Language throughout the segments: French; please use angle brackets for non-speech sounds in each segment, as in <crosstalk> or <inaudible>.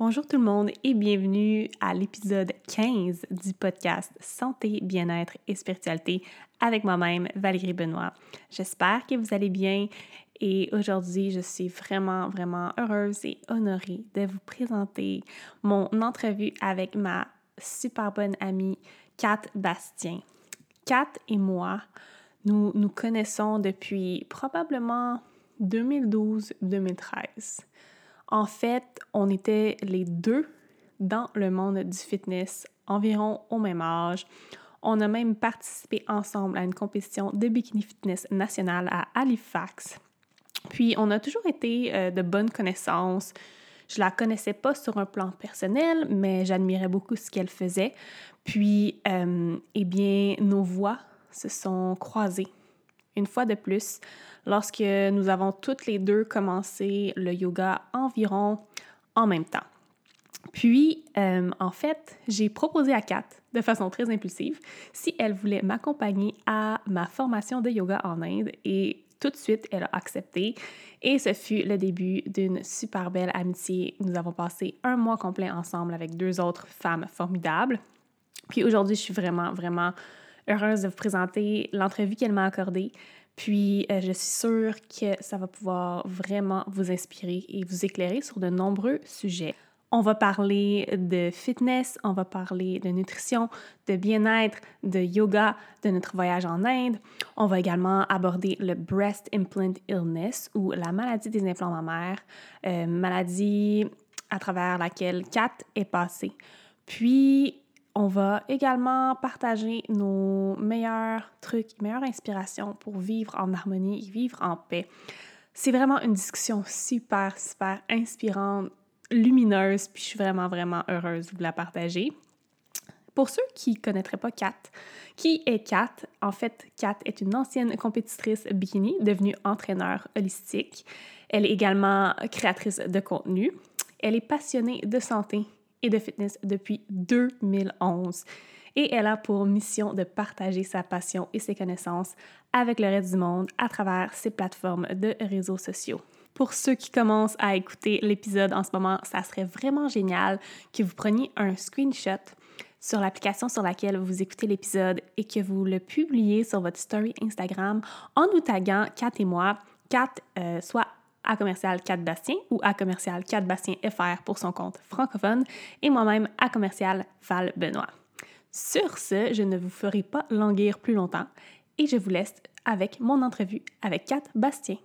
Bonjour tout le monde et bienvenue à l'épisode 15 du podcast Santé, bien-être et spiritualité avec moi-même, Valérie Benoît. J'espère que vous allez bien et aujourd'hui, je suis vraiment, vraiment heureuse et honorée de vous présenter mon entrevue avec ma super bonne amie Kat Bastien. Kat et moi, nous nous connaissons depuis probablement 2012-2013. En fait, on était les deux dans le monde du fitness environ au même âge. On a même participé ensemble à une compétition de bikini fitness nationale à Halifax. Puis on a toujours été euh, de bonnes connaissances. Je la connaissais pas sur un plan personnel, mais j'admirais beaucoup ce qu'elle faisait. Puis, euh, eh bien, nos voix se sont croisées une fois de plus lorsque nous avons toutes les deux commencé le yoga environ en même temps. Puis, euh, en fait, j'ai proposé à Kat, de façon très impulsive, si elle voulait m'accompagner à ma formation de yoga en Inde et tout de suite, elle a accepté et ce fut le début d'une super belle amitié. Nous avons passé un mois complet ensemble avec deux autres femmes formidables. Puis aujourd'hui, je suis vraiment, vraiment heureuse de vous présenter l'entrevue qu'elle m'a accordée. Puis, euh, je suis sûre que ça va pouvoir vraiment vous inspirer et vous éclairer sur de nombreux sujets. On va parler de fitness, on va parler de nutrition, de bien-être, de yoga, de notre voyage en Inde. On va également aborder le breast implant illness ou la maladie des implants mammaires, euh, maladie à travers laquelle Kat est passée. Puis, on va également partager nos meilleurs trucs, meilleures inspirations pour vivre en harmonie et vivre en paix. C'est vraiment une discussion super, super inspirante, lumineuse, puis je suis vraiment, vraiment heureuse de vous la partager. Pour ceux qui ne connaîtraient pas Kat, qui est Kat? En fait, Kat est une ancienne compétitrice bikini devenue entraîneur holistique. Elle est également créatrice de contenu. Elle est passionnée de santé et de fitness depuis 2011 et elle a pour mission de partager sa passion et ses connaissances avec le reste du monde à travers ses plateformes de réseaux sociaux. Pour ceux qui commencent à écouter l'épisode en ce moment, ça serait vraiment génial que vous preniez un screenshot sur l'application sur laquelle vous écoutez l'épisode et que vous le publiez sur votre story Instagram en nous taguant Kat et moi, Kat euh, soit à commercial 4 Bastien ou à commercial 4 Bastien FR pour son compte francophone et moi-même à commercial Val Benoît. Sur ce, je ne vous ferai pas languir plus longtemps et je vous laisse avec mon entrevue avec Kat Bastien.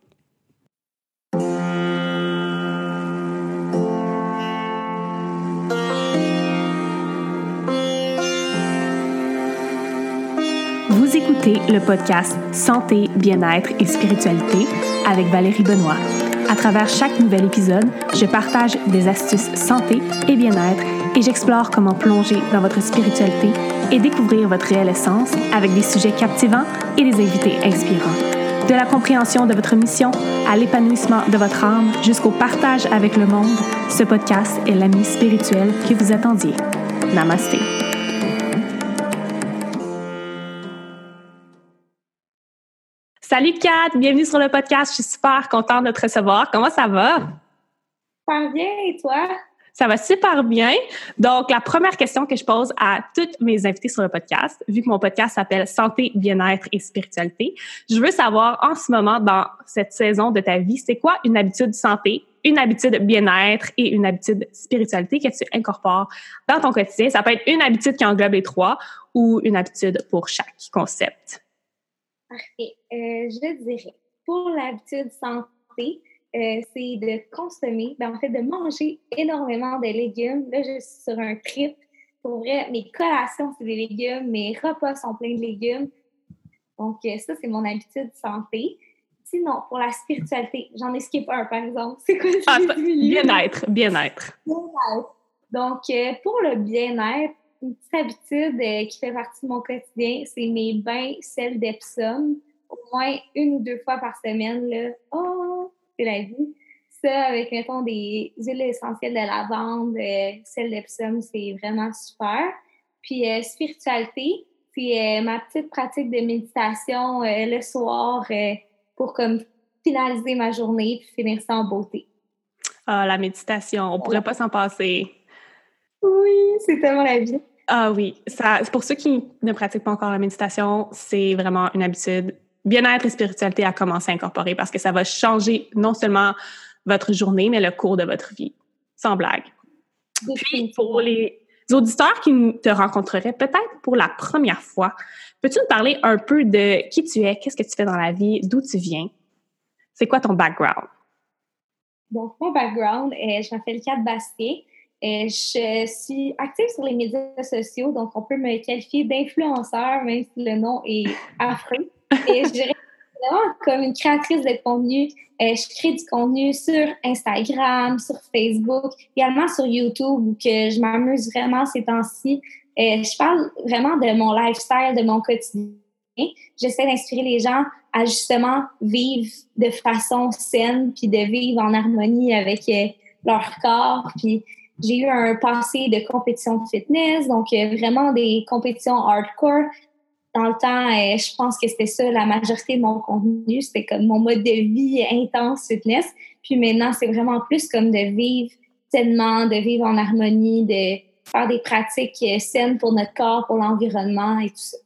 Vous écoutez le podcast Santé, bien-être et spiritualité avec Valérie Benoît. À travers chaque nouvel épisode, je partage des astuces santé et bien-être et j'explore comment plonger dans votre spiritualité et découvrir votre réelle essence avec des sujets captivants et des invités inspirants. De la compréhension de votre mission à l'épanouissement de votre âme jusqu'au partage avec le monde, ce podcast est l'ami spirituel que vous attendiez. Namasté. Salut Kat, bienvenue sur le podcast. Je suis super contente de te recevoir. Comment ça va? Super bien, et toi? Ça va super bien. Donc, la première question que je pose à toutes mes invités sur le podcast, vu que mon podcast s'appelle Santé, bien-être et spiritualité, je veux savoir en ce moment, dans cette saison de ta vie, c'est quoi une habitude santé, une habitude bien-être et une habitude spiritualité que tu incorpores dans ton quotidien? Ça peut être une habitude qui englobe les trois ou une habitude pour chaque concept. Parfait. Euh, je dirais, pour l'habitude santé, euh, c'est de consommer, ben, en fait, de manger énormément de légumes. Là, je suis sur un trip. Pour vrai, mes collations, c'est des légumes, mes repas sont pleins de légumes. Donc, euh, ça, c'est mon habitude santé. Sinon, pour la spiritualité, j'en ai skippé un, par exemple. C'est quoi ah, Bien-être, bien-être. Bien-être. Donc, pour le bien-être, une petite habitude qui fait partie de mon quotidien, c'est mes bains sel d'Epsom. Au moins une ou deux fois par semaine, là. Oh, c'est la vie. Ça, avec, mettons, des huiles essentielles de lavande, euh, sel d'Epsom, c'est vraiment super. Puis, euh, spiritualité, c'est ma petite pratique de méditation le soir pour comme finaliser ma journée puis finir ça en beauté. Ah, la méditation, on pourrait pas s'en passer. Oui, c'est tellement la vie. Ah oui, ça, pour ceux qui ne pratiquent pas encore la méditation, c'est vraiment une habitude. Bien-être et spiritualité à commencer à incorporer parce que ça va changer non seulement votre journée, mais le cours de votre vie. Sans blague. Puis, pour les auditeurs qui te rencontreraient peut-être pour la première fois, peux-tu nous parler un peu de qui tu es, qu'est-ce que tu fais dans la vie, d'où tu viens? C'est quoi ton background? Donc, mon background, je m'appelle Kat Bastier. Et je suis active sur les médias sociaux, donc on peut me qualifier d'influenceur, même si le nom est affreux. Et je dirais vraiment comme une créatrice de contenu. Euh, je crée du contenu sur Instagram, sur Facebook, également sur YouTube, où que je m'amuse vraiment ces temps-ci. Euh, je parle vraiment de mon lifestyle, de mon quotidien. J'essaie d'inspirer les gens à justement vivre de façon saine, puis de vivre en harmonie avec euh, leur corps. Puis j'ai eu un passé de compétition de fitness, donc vraiment des compétitions hardcore dans le temps, euh, je pense que c'était ça la majorité de mon contenu. C'était comme mon mode de vie intense fitness. Puis maintenant, c'est vraiment plus comme de vivre tellement, de vivre en harmonie, de faire des pratiques euh, saines pour notre corps, pour l'environnement et tout ça.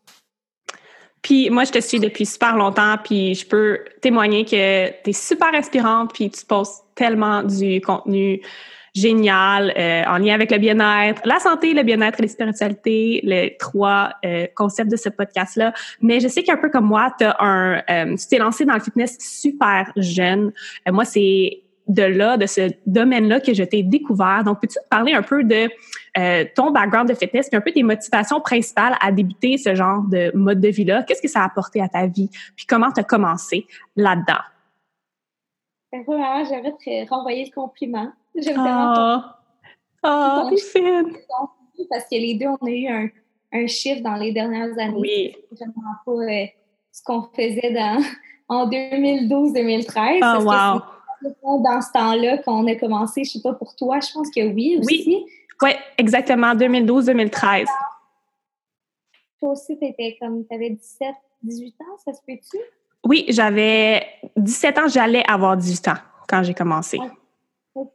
Puis moi, je te suis depuis super longtemps, puis je peux témoigner que tu es super inspirante, puis tu postes tellement du contenu génial euh, en lien avec le bien-être, la santé, le bien-être et les spiritualités, les trois euh, concepts de ce podcast-là. Mais je sais qu'un peu comme moi, as un, euh, tu t'es lancé dans le fitness super jeune. moi, c'est de là, de ce domaine-là que je t'ai découvert. Donc, peux-tu parler un peu de ton background de fitness et un peu tes motivations principales à débuter ce genre de mode de vie-là? Qu'est-ce que ça a apporté à ta vie? Puis comment tu as commencé là-dedans? Ben, vraiment, j'aimerais te renvoyer le compliment. J'aime tellement Oh, fine! Parce que les deux, on a eu un, un chiffre dans les dernières années. Oui. vraiment pas euh, ce qu'on faisait dans, <laughs> en 2012-2013. Oh, wow! dans ce temps-là qu'on a commencé, je sais pas pour toi, je pense que oui aussi. Oui, ouais, exactement, 2012-2013. Toi aussi, tu étais comme, tu avais 17, 18 ans, ça se peut-tu? Oui, j'avais 17 ans, j'allais avoir 18 ans quand j'ai commencé.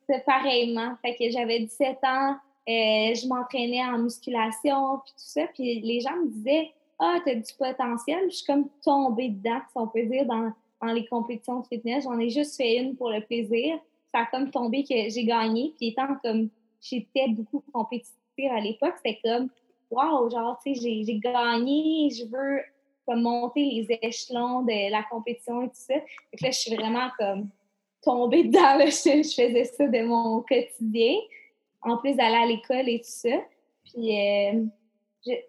C'est pareillement. Fait que j'avais 17 ans, euh, je m'entraînais en musculation, puis tout ça. Puis les gens me disaient Ah, t'as du potentiel. Je suis comme tombée dedans, si on peut dire, dans, dans les compétitions de fitness. J'en ai juste fait une pour le plaisir. Ça a comme tombé que j'ai gagné. Puis étant comme j'étais beaucoup compétitive à l'époque, c'était comme Wow, genre, tu sais, j'ai gagné, je veux comme monter les échelons de la compétition et tout ça. Que là, je suis vraiment comme tombée dedans. <laughs> Je, faisais ça de mon quotidien, en plus d'aller à l'école et tout ça. Puis, euh,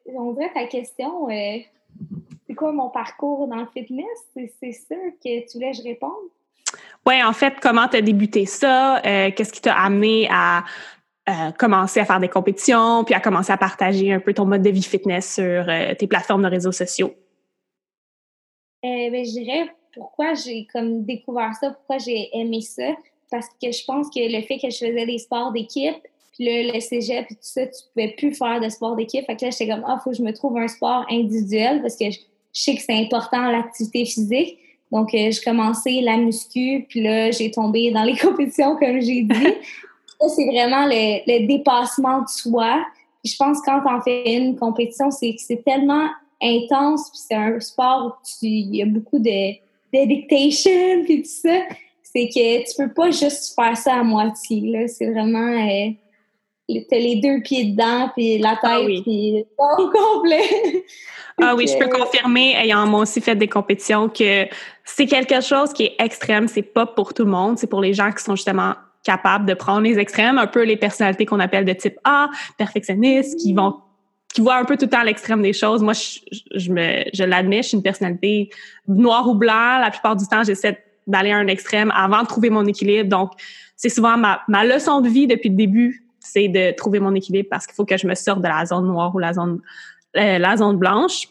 on dirait ta question, euh, c'est quoi mon parcours dans le fitness? C'est ça que tu voulais que je réponde? Oui, en fait, comment tu as débuté ça? Euh, qu'est-ce qui t'a amené à commencer à faire des compétitions, puis à commencer à partager un peu ton mode de vie fitness sur tes plateformes de réseaux sociaux? Ben, je dirais pourquoi j'ai comme découvert ça, pourquoi j'ai aimé ça, parce que je pense que le fait que je faisais des sports d'équipe, puis le, le cégep et tout ça, tu pouvais plus faire de sport d'équipe. Fait que là, j'étais comme, ah, faut que je me trouve un sport individuel parce que je, sais que c'est important l'activité physique. Donc, euh, j'ai commencé la muscu, puis là, j'ai tombé dans les <laughs> compétitions, comme j'ai dit. ça, c'est vraiment le, le, dépassement de soi. Puis je pense que quand on fait une compétition, c'est c'est tellement intense, puis c'est un sport où il y a beaucoup de dedication, puis tout ça. C'est que tu peux pas juste faire ça à moitié, là. C'est vraiment... Euh, t'as les deux pieds dedans, puis la ah tête, puis au complet. <laughs> ah oui, je peux <laughs> confirmer, ayant moi aussi fait des compétitions, que c'est quelque chose qui est extrême. C'est pas pour tout le monde. C'est pour les gens qui sont justement capables de prendre les extrêmes, un peu les personnalités qu'on appelle de type A, perfectionnistes, qui vont qui voit un peu tout le temps l'extrême des choses. Moi, je, me, je l'admets, je suis une personnalité noire ou blanc. La plupart du temps, j'essaie d'aller à un extrême avant de trouver mon équilibre. Donc, c'est souvent ma, ma leçon de vie depuis le début, c'est de trouver mon équilibre parce qu'il faut que je me sorte de la zone noire ou la zone, euh, la zone blanche.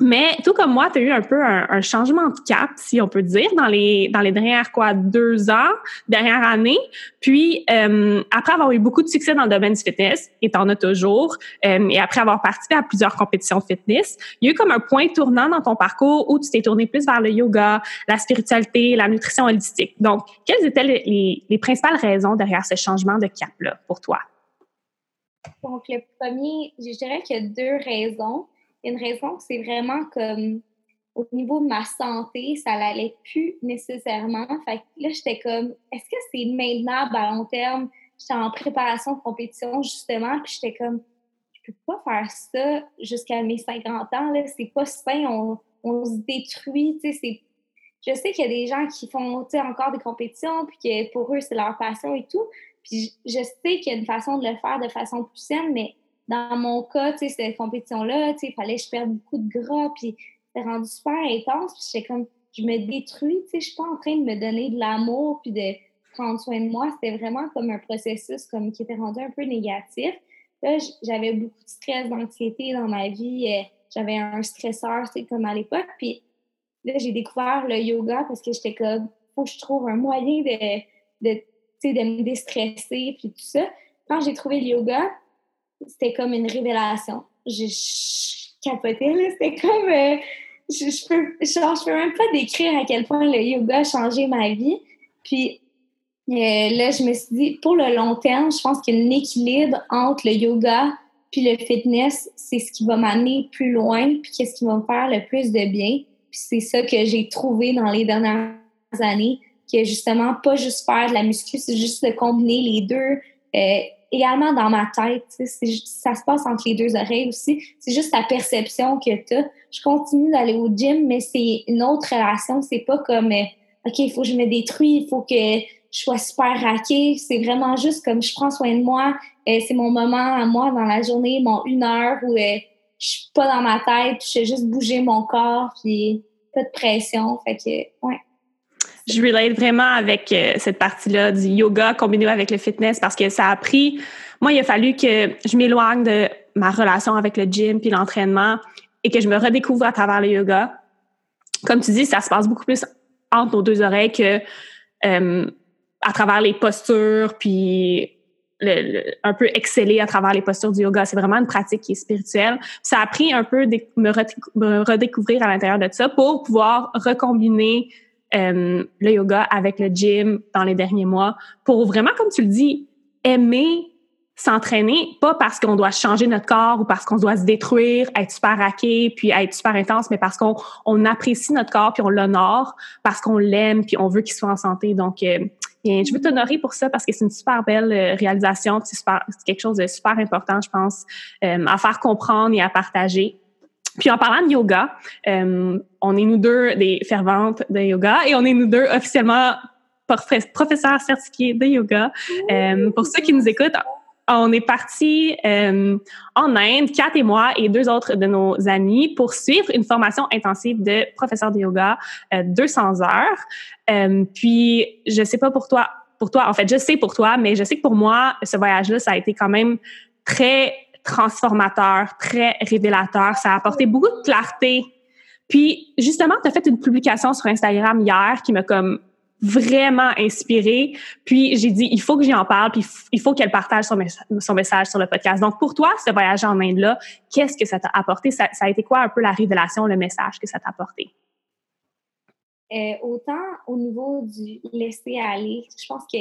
Mais tout comme moi, tu as eu un peu un, changement de cap, si on peut dire, dans les, dans les dernières quoi, deux ans, dernière année. Puis, euh, après avoir eu beaucoup de succès dans le domaine du fitness, et t'en as toujours, euh, et après avoir participé à plusieurs compétitions de fitness, il y a eu comme un point tournant dans ton parcours où tu t'es tourné plus vers le yoga, la spiritualité, la nutrition holistique. Donc, quelles étaient les, les principales raisons derrière ce changement de cap-là pour toi? Donc, le premier, je dirais qu'il y a deux raisons une raison c'est vraiment comme au niveau de ma santé, ça n'allait plus nécessairement. Fait que là, j'étais comme, est-ce que c'est maintenable à long terme? J'étais en préparation de compétition, justement, puis j'étais comme, je peux pas faire ça jusqu'à mes 50 ans, là. C'est pas sain, on, on se détruit, tu sais, Je sais qu'il y a des gens qui font, encore des compétitions, puis que pour eux, c'est leur passion et tout. Puis je sais qu'il y a une façon de le faire de façon plus saine, mais dans mon cas, tu sais, cette compétition-là, tu sais, il fallait que je perde beaucoup de gras, puis c'était rendu super intense, puis j'étais comme, je me détruis, tu sais, je suis pas en train de me donner de l'amour, puis de prendre soin de moi. C'était vraiment comme un processus comme qui était rendu un peu négatif. Là, j'avais beaucoup de stress, d'anxiété dans ma vie. Euh, j'avais un stresseur, tu sais, comme à l'époque. Puis là, j'ai découvert le yoga parce que j'étais comme, faut que je trouve un moyen de, de, de me déstresser, puis tout ça. Quand j'ai trouvé le yoga, c'était comme une révélation. Je, capotais, là. C'était comme. Euh, je, je, peux, je peux même pas décrire à quel point le yoga a changé ma vie. Puis euh, là, je me suis dit, pour le long terme, je pense qu'il y a un équilibre entre le yoga puis le fitness. C'est ce qui va m'amener plus loin, puis qu'est-ce qui va me faire le plus de bien. Puis c'est ça que j'ai trouvé dans les dernières années, que justement, pas juste faire de la muscu, c'est juste de combiner les deux. Euh, également dans ma tête. Ça se passe entre les deux oreilles aussi. C'est juste ta perception que tu as. Je continue d'aller au gym, mais c'est une autre relation. C'est pas comme euh, OK, il faut que je me détruis, il faut que je sois super raquée. C'est vraiment juste comme je prends soin de moi. Euh, c'est mon moment à moi dans la journée, mon une heure où euh, je suis pas dans ma tête, je fais juste bouger mon corps, puis pas de pression. Fait que, ouais je relate vraiment avec euh, cette partie-là du yoga combiné avec le fitness parce que ça a pris. Moi, il a fallu que je m'éloigne de ma relation avec le gym puis l'entraînement et que je me redécouvre à travers le yoga. Comme tu dis, ça se passe beaucoup plus entre nos deux oreilles que euh, à travers les postures puis un peu exceller à travers les postures du yoga. C'est vraiment une pratique qui est spirituelle. Ça a pris un peu de me, redécouvrir à l'intérieur de ça pour pouvoir recombiner euh, le yoga avec le gym dans les derniers mois pour vraiment, comme tu le dis, aimer s'entraîner, pas parce qu'on doit changer notre corps ou parce qu'on doit se détruire, être super raqué, puis être super intense, mais parce qu'on on apprécie notre corps, puis on l'honore, parce qu'on l'aime, puis on veut qu'il soit en santé. Donc, euh, je veux t'honorer pour ça parce que c'est une super belle euh, réalisation, c'est quelque chose de super important, je pense, à faire comprendre et à partager. Puis en parlant de yoga, euh, on est nous deux des ferventes de yoga et on est nous deux officiellement professeurs certifiés de yoga. Euh, pour ceux qui nous écoutent, on est parti euh, en Inde, Kat et moi et deux autres de nos amis pour suivre une formation intensive de professeur de yoga, 200 heures. puis je sais pas pour toi, pour toi, en fait, je sais pour toi, mais je sais que pour moi, ce voyage-là, ça a été quand même très transformateur, très révélateur. Ça a apporté beaucoup de clarté. Puis, justement, tu as fait une publication sur Instagram hier qui m'a comme vraiment inspirée. Puis, j'ai dit, il faut que j'y en parle, puis il faut qu'elle partage son, son, message sur le podcast. Donc, pour toi, ce voyage en Inde-là, qu'est-ce que ça t'a apporté? Ça, a été quoi un peu la révélation, le message que ça t'a apporté? Euh, autant au niveau du laisser aller, je pense que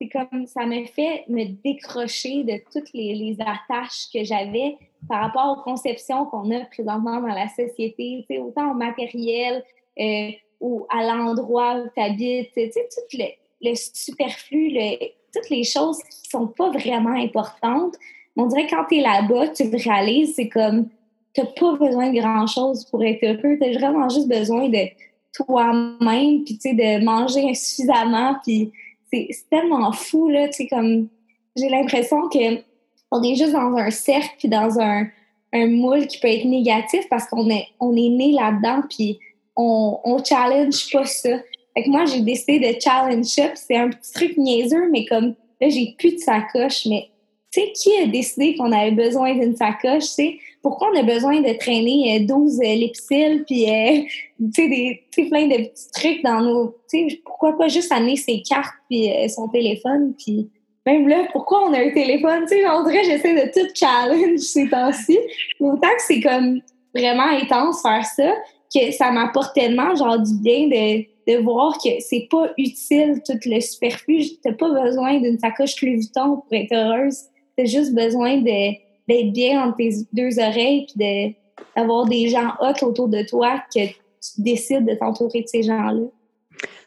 c'est comme ça m'a fait me décrocher de toutes les, attaches que j'avais par rapport aux conceptions qu'on a présentement dans la société, autant au matériel euh, ou à l'endroit où tu habites, tout le, le superflu, le, toutes les choses qui sont pas vraiment importantes. On dirait que quand tu es là-bas, tu réalises, c'est comme, tu n'as pas besoin de grand-chose pour être heureux, tu as vraiment juste besoin de toi-même, puis de manger insuffisamment, puis c'est tellement fou, là, tu sais, comme, j'ai l'impression que on est juste dans un cercle puis dans un, un moule qui peut être négatif parce qu'on est, on est né là-dedans puis on, on challenge pas ça. Fait que moi, j'ai décidé de challenge ça c'est un petit truc niaiseux, mais comme, là, j'ai plus de sacoche, mais tu sais, qui a décidé qu'on avait besoin d'une sacoche, tu sais? Pourquoi on a besoin de traîner 12 euh, puis, euh, tu sais, plein de petits trucs dans nos... Tu sais, pourquoi pas juste amener ses cartes puis euh, son téléphone, puis même là, pourquoi on a un téléphone? Tu sais, on dirait j'essaie de tout challenge <laughs> ces temps-ci. Autant que c'est comme vraiment intense faire ça, que ça m'apporte tellement, genre, du bien de, de voir que c'est pas utile, tout le superflu. T'as pas besoin d'une sacoche Louis Vuitton pour être heureuse. T'as juste besoin d'être bien entre tes deux oreilles puis d'avoir des gens hot autour de toi que tu décides de t'entourer de ces gens-là.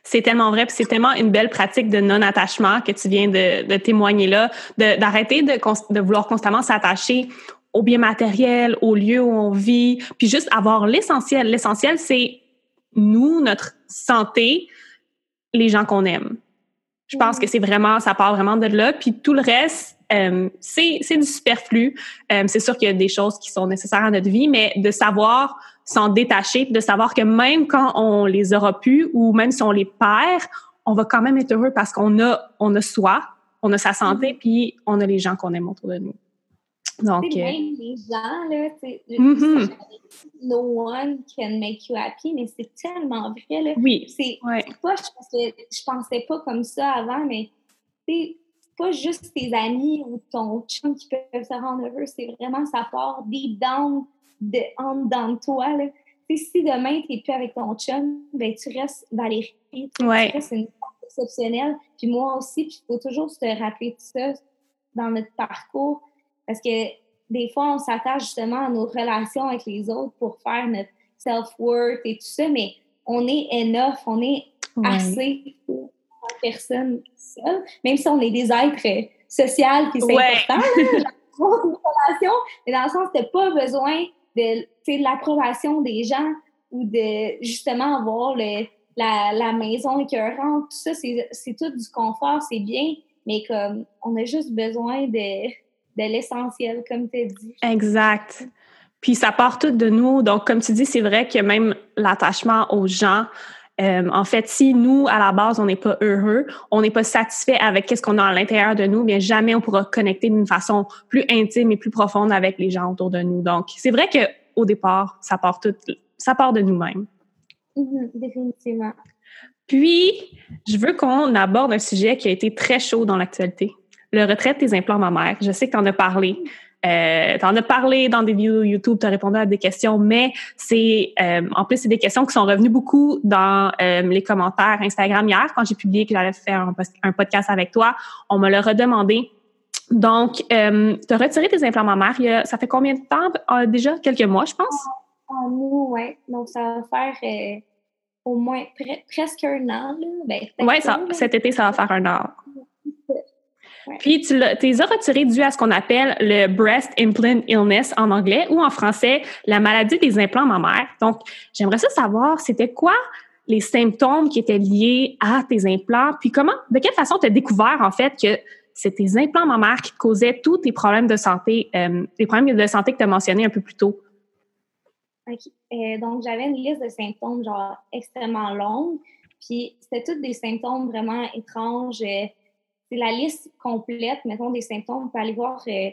C'est tellement vrai, puis c'est tellement une belle pratique de non-attachement que tu viens de, témoigner là, d'arrêter de, de, vouloir constamment s'attacher aux biens matériels, au lieu où on vit, puis juste avoir l'essentiel. L'essentiel, c'est nous, notre santé, les gens qu'on aime. Je pense que c'est vraiment, ça part vraiment de là. Puis tout le reste, euh, c'est du superflu. Euh, c'est sûr qu'il y a des choses qui sont nécessaires à notre vie, mais de savoir s'en détacher, de savoir que même quand on les aura plus ou même si on les perd, on va quand même être heureux parce qu'on a, on a soi, on a sa santé, mm-hmm. puis on a les gens qu'on aime autour de nous. Donc, euh, même les gens, là, mm-hmm. no one can make you happy, mais c'est tellement vrai, là. Oui. C'est pas, je pensais, je pensais pas comme ça avant, mais c'est pas juste tes amis ou ton chum qui peuvent se rendre heureux, c'est vraiment ça part deep down, de, en dedans de toi, là. si demain, tu n'es plus avec ton chum, ben, tu restes Valérie. Tu restes une exceptionnelle. Puis moi aussi, il faut toujours se rappeler de ça dans notre parcours parce que des fois, on s'attache justement à nos relations avec les autres pour faire notre self-worth et tout ça, mais on est enough, on est assez personne seule, même si on est des êtres sociaux, puis c'est important, relation, mais dans le sens, tu n'as pas besoin de, de l'approbation des gens ou de justement avoir le, la, la maison écœurante, tout ça, c'est tout du confort, c'est bien, mais comme on a juste besoin de de l'essentiel, comme tu as dit. Exact. Puis ça part tout de nous. Donc, comme tu dis, c'est vrai que même l'attachement aux gens, euh, en fait, si nous, à la base, on n'est pas heureux, on n'est pas satisfait avec ce qu'on a à l'intérieur de nous, bien jamais on pourra connecter d'une façon plus intime et plus profonde avec les gens autour de nous. Donc, c'est vrai qu'au départ, ça part tout, ça part de nous-mêmes. Mm-hmm, définitivement. Puis, je veux qu'on aborde un sujet qui a été très chaud dans l'actualité le retrait des implants mammaires. Je sais que tu en as parlé. Euh, tu en as parlé dans des vidéos YouTube, tu as répondu à des questions, mais c'est euh, en plus, c'est des questions qui sont revenues beaucoup dans euh, les commentaires Instagram hier quand j'ai publié que j'allais faire un, podcast avec toi. On me l'a redemandé. Donc, euh, tu as retiré tes implants mammaires. Ça fait combien de temps? Euh, déjà quelques mois, je pense? En nous, oui. Donc, ça va faire euh, au moins presque un an. Ben, oui, cet été, ça va faire un an. Puis tu les as retirés dû à ce qu'on appelle le breast implant illness en anglais ou en français la maladie des implants mammaires. Donc, j'aimerais ça savoir, c'était quoi les symptômes qui étaient liés à tes implants, puis comment, de quelle façon tu as découvert en fait que c'est tes implants mammaires qui causaient tous tes problèmes de santé, euh, les problèmes de santé que tu as mentionnés un peu plus tôt? Euh, donc, j'avais une liste de symptômes genre extrêmement longue, puis c'était tous des symptômes vraiment étranges. Euh, c'est la liste complète, mettons, des symptômes. Vous pouvez aller voir euh,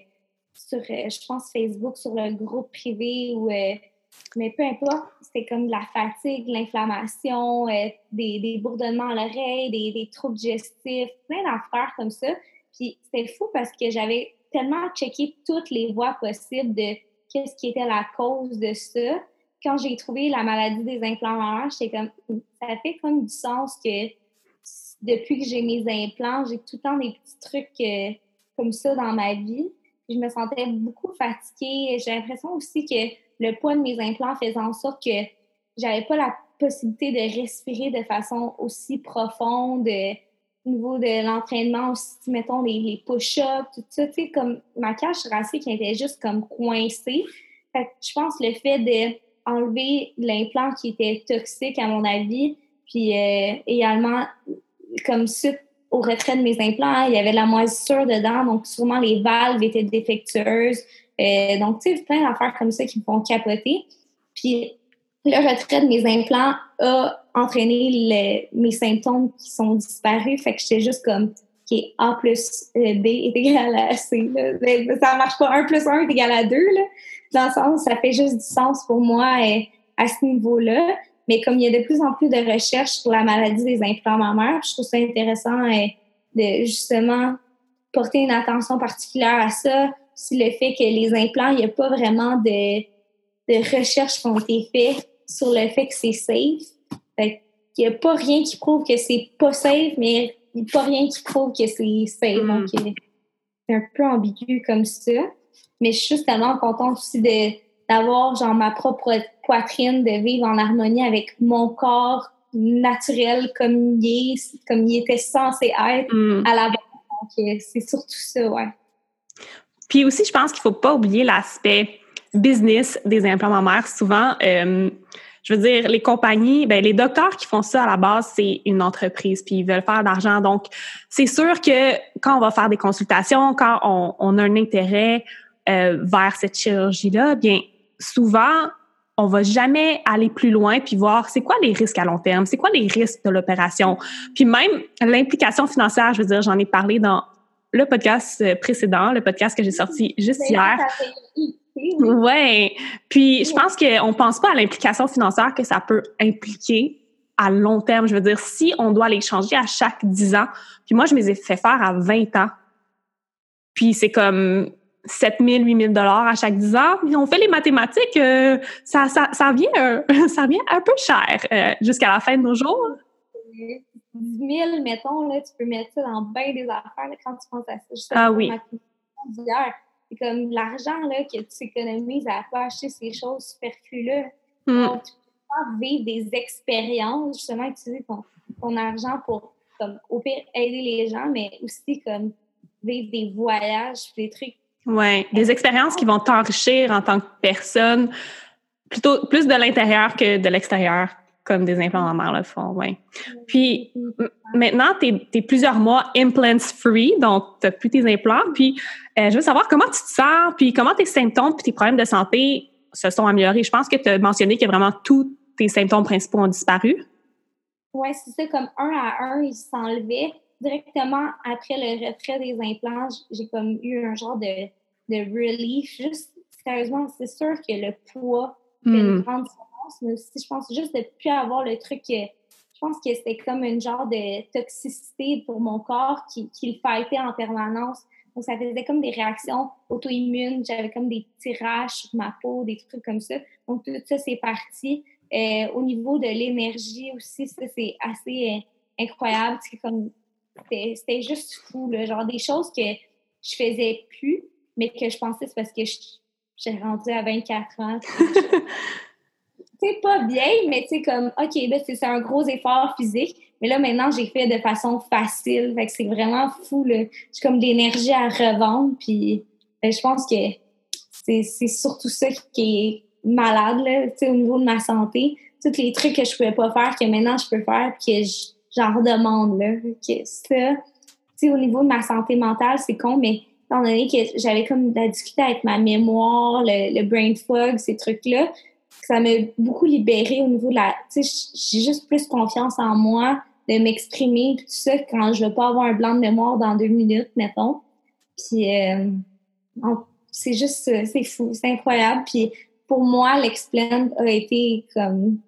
sur, euh, je pense, Facebook, sur le groupe privé ou. Euh, mais peu importe, c'était comme de la fatigue, l'inflammation, des, des, bourdonnements à l'oreille, des, des, troubles digestifs, plein d'affaires comme ça. Puis c'était fou parce que j'avais tellement checké toutes les voies possibles de qu'est-ce qui était la cause de ça. Quand j'ai trouvé la maladie des implants j'étais comme, ça fait comme du sens que depuis que j'ai mes implants, j'ai tout le temps des petits trucs euh, comme ça dans ma vie. je me sentais beaucoup fatiguée. J'ai l'impression aussi que le poids de mes implants faisait en sorte que j'avais pas la possibilité de respirer de façon aussi profonde euh, au niveau de l'entraînement mettons, les, push-ups, tout ça, tu sais, comme ma cage thoracique était juste comme coincée. Fait je pense le fait d'enlever l'implant qui était toxique, à mon avis, puis euh, également comme suite au retrait de mes implants, il y avait de la moisissure dedans, donc sûrement les valves étaient défectueuses. Euh, donc, tu sais, plein d'affaires comme ça qui me font capoter. Puis, le retrait de mes implants a entraîné mes symptômes qui sont disparus. Fait que j'étais juste comme, qui A plus euh, B est égal à C. Là. Ça marche pas. 1 plus 1 est égal à 2. Là. Dans le sens, ça fait juste du sens pour moi euh, à ce niveau-là. Mais comme il y a de plus en plus de recherches sur la maladie des implants mammaires, je trouve ça intéressant euh, de justement porter une attention particulière à ça. Si le fait que les implants, il n'y a pas vraiment de, de recherches qui ont été faites sur le fait que c'est safe. Fait il n'y a pas rien qui prouve que c'est pas safe, mais il n'y a pas rien qui prouve que c'est safe. Mm. Donc, euh, c'est un peu ambigu comme ça. Mais je suis juste tellement contente aussi de, d'avoir genre ma propre poitrine, de vivre en harmonie avec mon corps naturel comme il est, comme il était censé être mm. à la base. Donc, euh, c'est surtout ça, ouais. Puis aussi, je pense qu'il faut pas oublier l'aspect business des implants mammaires. Souvent, euh, je veux dire, les compagnies, ben, les docteurs qui font ça à la base, c'est une entreprise, puis ils veulent faire de l'argent. Donc, c'est sûr que quand on va faire des consultations, quand on, on a un intérêt euh, vers cette chirurgie-là, bien, souvent, on va jamais aller plus loin puis voir c'est quoi les risques à long terme, c'est quoi les risques de l'opération. Puis même l'implication financière, je veux dire, j'en ai parlé dans le podcast précédent, le podcast que j'ai sorti juste hier. Ouais. Puis je pense qu'on pense pas à l'implication financière que ça peut impliquer à long terme. Je veux dire, si on doit les changer à chaque 10 ans, puis moi, je me les ai fait faire à 20 ans. Puis c'est comme 7 000, 8 000 dollars à chaque 10 ans. Puis on fait les mathématiques, euh, ça, ça, ça, vient, <laughs> ça vient un peu cher euh, jusqu'à la fin de nos jours. 10 000, mettons, là, tu peux mettre ça dans bien des affaires quand tu penses à ça. ah oui c'est comme l'argent là, que tu économises à pas acheter ces choses superflues-là. Mm. Donc, tu peux pas vivre des expériences, justement, utiliser ton, ton argent pour, comme, au pire, aider les gens, mais aussi, comme, vivre des voyages, des trucs. Oui, des expériences qui vont t'enrichir en tant que personne, plutôt plus de l'intérieur que de l'extérieur comme des implants mammaires le font, ouais. Puis maintenant, tu es, plusieurs mois implants free, donc tu plus tes implants. Puis euh, je veux savoir comment tu te sens, puis comment tes symptômes puis tes problèmes de santé se sont améliorés. Je pense que tu as mentionné que vraiment tous tes symptômes principaux ont disparu. Oui, c'est ça, comme un à un, ils s'enlevaient. Directement après le retrait des implants, j'ai comme eu un genre de, de relief. Juste, sérieusement, c'est sûr que le poids fait une hmm. grande mais aussi, je pense, juste de ne plus avoir le truc. je pense que c'était comme une genre de toxicité pour mon corps qui, qui le fightait en permanence. Donc, ça faisait comme des réactions auto-immunes. J'avais comme des tirages sur ma peau, des trucs comme ça. Donc, tout ça, c'est parti. Euh, au niveau de l'énergie aussi, ça, c'est assez euh, incroyable. comme, c'était juste fou, là. Genre des choses que je faisais plus, mais que je pensais c'est parce que j'ai rendu à 24 ans. <laughs> c'est pas bien, mais tu sais, comme, OK, là, c'est un gros effort physique. Mais là, maintenant, j'ai fait de façon facile. Fait que c'est vraiment fou, là. J'ai comme de l'énergie à revendre. Puis, ben, je pense que c'est surtout ça qui est malade, là, tu sais, au niveau de ma santé. Tous les trucs que je pouvais pas faire, que maintenant je peux faire, puis que j'en redemande, là. Que ça, tu sais, au niveau de ma santé mentale, c'est con, mais étant donné que j'avais comme la difficulté avec ma mémoire, le, le brain fog, ces trucs-là, ça m'a beaucoup libérée au niveau de la. Tu sais, j'ai juste plus confiance en moi de m'exprimer, tout ça, quand je veux pas avoir un blanc de mémoire dans deux minutes, mettons. Puis, euh, c'est juste, c'est fou, c'est incroyable. Puis, pour moi, l'explant a été comme